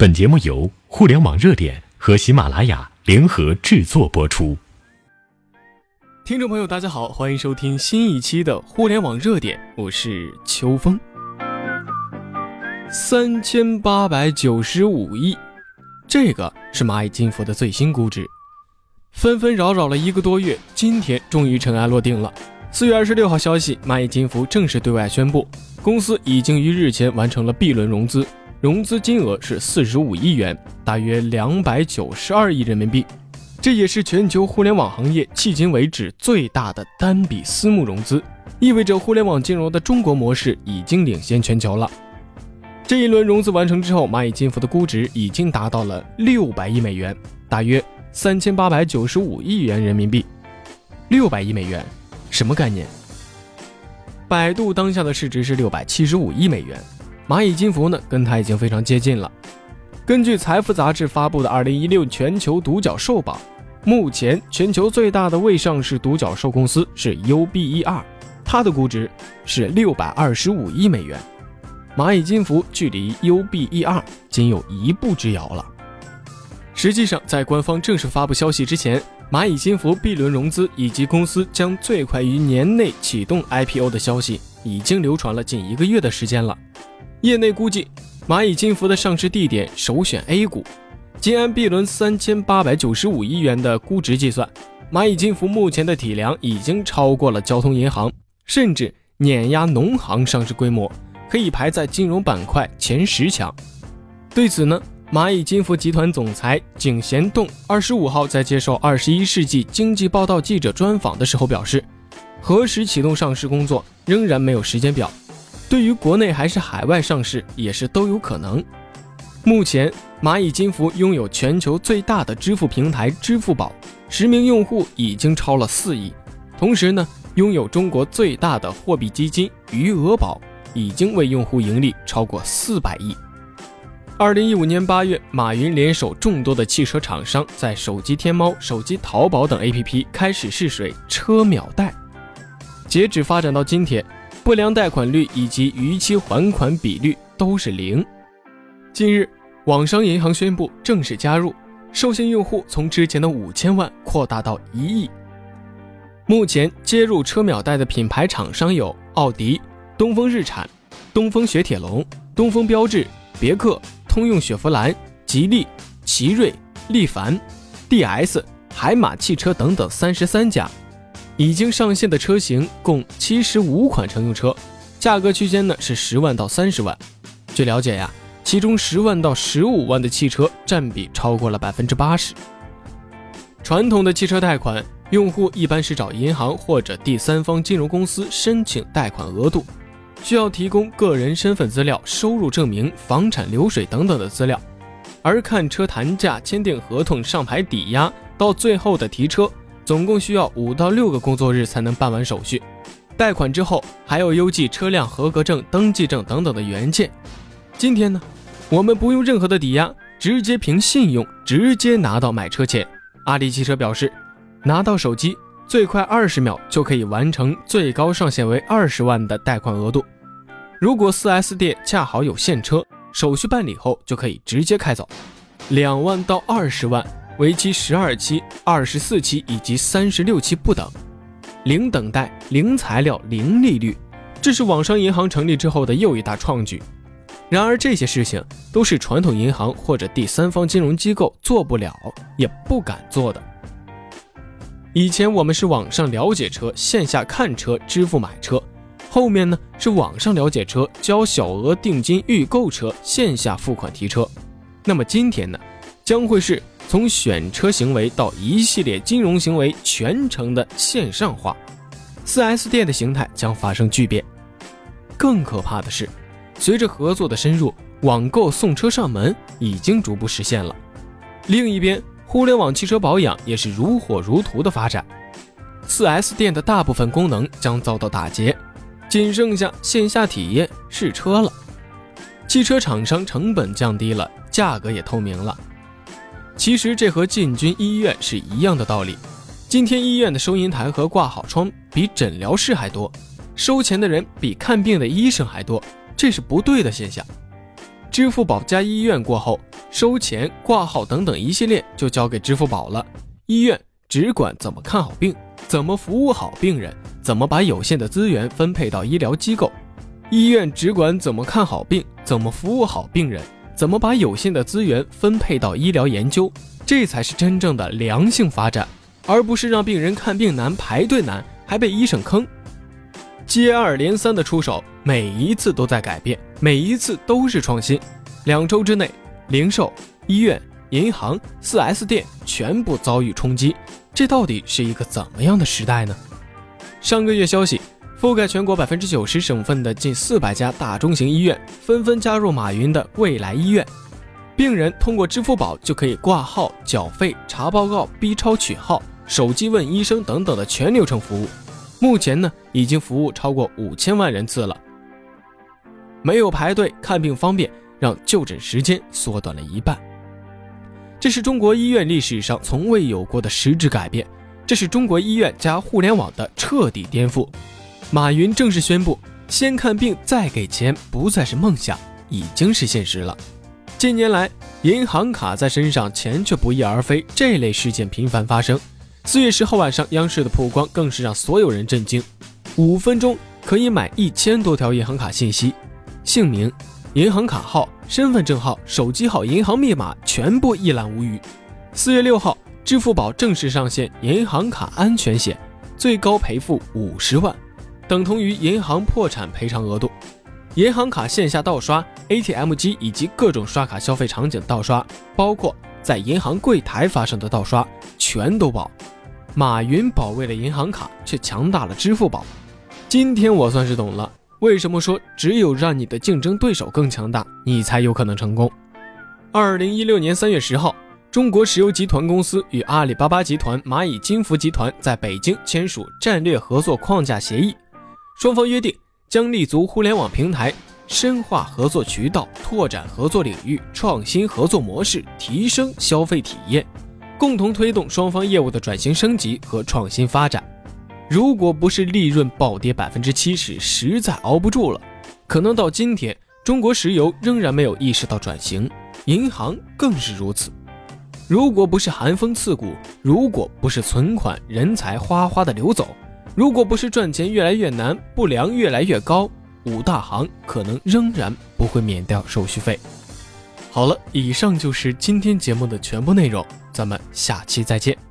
本节目由互联网热点和喜马拉雅联合制作播出。听众朋友，大家好，欢迎收听新一期的互联网热点，我是秋风。三千八百九十五亿，这个是蚂蚁金服的最新估值。纷纷扰扰了一个多月，今天终于尘埃落定了。四月二十六号消息，蚂蚁金服正式对外宣布，公司已经于日前完成了 B 轮融资。融资金额是四十五亿元，大约两百九十二亿人民币，这也是全球互联网行业迄今为止最大的单笔私募融资，意味着互联网金融的中国模式已经领先全球了。这一轮融资完成之后，蚂蚁金服的估值已经达到了六百亿美元，大约三千八百九十五亿元人民币。六百亿美元，什么概念？百度当下的市值是六百七十五亿美元。蚂蚁金服呢，跟它已经非常接近了。根据财富杂志发布的二零一六全球独角兽榜，目前全球最大的未上市独角兽公司是 UBER，它的估值是六百二十五亿美元。蚂蚁金服距离 UBER 仅有一步之遥了。实际上，在官方正式发布消息之前，蚂蚁金服 B 轮融资以及公司将最快于年内启动 IPO 的消息，已经流传了近一个月的时间了。业内估计，蚂蚁金服的上市地点首选 A 股。仅按 B 轮三千八百九十五亿元的估值计算，蚂蚁金服目前的体量已经超过了交通银行，甚至碾压农行上市规模，可以排在金融板块前十强。对此呢，蚂蚁金服集团总裁井贤栋二十五号在接受《二十一世纪经济报道》记者专访的时候表示，何时启动上市工作仍然没有时间表。对于国内还是海外上市也是都有可能。目前，蚂蚁金服拥有全球最大的支付平台支付宝，实名用户已经超了四亿。同时呢，拥有中国最大的货币基金余额宝，已经为用户盈利超过四百亿。二零一五年八月，马云联手众多的汽车厂商，在手机天猫、手机淘宝等 APP 开始试水车秒贷。截止发展到今天。不良贷款率以及逾期还款比率都是零。近日，网商银行宣布正式加入，授信用户从之前的五千万扩大到一亿。目前接入车秒贷的品牌厂商有奥迪、东风日产、东风雪铁龙、东风标致、别克、通用雪佛兰、吉利、奇瑞、力帆、DS、海马汽车等等三十三家。已经上线的车型共七十五款乘用车，价格区间呢是十万到三十万。据了解呀，其中十万到十五万的汽车占比超过了百分之八十。传统的汽车贷款，用户一般是找银行或者第三方金融公司申请贷款额度，需要提供个人身份资料、收入证明、房产流水等等的资料，而看车谈价、签订合同、上牌抵押，到最后的提车。总共需要五到六个工作日才能办完手续。贷款之后还要邮寄车辆合格证、登记证等等的原件。今天呢，我们不用任何的抵押，直接凭信用直接拿到买车钱。阿里汽车表示，拿到手机最快二十秒就可以完成最高上限为二十万的贷款额度。如果 4S 店恰好有现车，手续办理后就可以直接开走。两万到二十万。为期十二期、二十四期以及三十六期不等，零等待、零材料、零利率，这是网商银行成立之后的又一大创举。然而，这些事情都是传统银行或者第三方金融机构做不了也不敢做的。以前我们是网上了解车，线下看车，支付买车；后面呢是网上了解车，交小额定金预购车，线下付款提车。那么今天呢，将会是。从选车行为到一系列金融行为全程的线上化，4S 店的形态将发生巨变。更可怕的是，随着合作的深入，网购送车上门已经逐步实现了。另一边，互联网汽车保养也是如火如荼的发展，4S 店的大部分功能将遭到打劫，仅剩下线下体验试车了。汽车厂商成本降低了，价格也透明了。其实这和进军医院是一样的道理。今天医院的收银台和挂号窗比诊疗室还多，收钱的人比看病的医生还多，这是不对的现象。支付宝加医院过后，收钱、挂号等等一系列就交给支付宝了。医院只管怎么看好病，怎么服务好病人，怎么把有限的资源分配到医疗机构。医院只管怎么看好病，怎么服务好病人，怎么把有限的资源分配到医疗研究，这才是真正的良性发展，而不是让病人看病难、排队难，还被医生坑。接二连三的出手，每一次都在改变，每一次都是创新。两周之内，零售、医院、银行、4S 店全部遭遇冲击，这到底是一个怎么样的时代呢？上个月消息。覆盖全国百分之九十省份的近四百家大中型医院纷纷加入马云的未来医院，病人通过支付宝就可以挂号、缴费、查报告、B 超取号、手机问医生等等的全流程服务。目前呢，已经服务超过五千万人次了。没有排队看病方便，让就诊时间缩短了一半。这是中国医院历史上从未有过的实质改变，这是中国医院加互联网的彻底颠覆。马云正式宣布，先看病再给钱不再是梦想，已经是现实了。近年来，银行卡在身上，钱却不翼而飞，这类事件频繁发生。四月十号晚上，央视的曝光更是让所有人震惊：五分钟可以买一千多条银行卡信息，姓名、银行卡号、身份证号、手机号、银行密码全部一览无余。四月六号，支付宝正式上线银行卡安全险，最高赔付五十万。等同于银行破产赔偿额度，银行卡线下盗刷、ATM 机以及各种刷卡消费场景盗刷，包括在银行柜台发生的盗刷，全都保。马云保卫了银行卡，却强大了支付宝。今天我算是懂了，为什么说只有让你的竞争对手更强大，你才有可能成功。二零一六年三月十号，中国石油集团公司与阿里巴巴集团、蚂蚁金服集团在北京签署战略合作框架协议。双方约定将立足互联网平台，深化合作渠道，拓展合作领域，创新合作模式，提升消费体验，共同推动双方业务的转型升级和创新发展。如果不是利润暴跌百分之七十，实在熬不住了，可能到今天，中国石油仍然没有意识到转型，银行更是如此。如果不是寒风刺骨，如果不是存款人才哗哗的流走。如果不是赚钱越来越难，不良越来越高，五大行可能仍然不会免掉手续费。好了，以上就是今天节目的全部内容，咱们下期再见。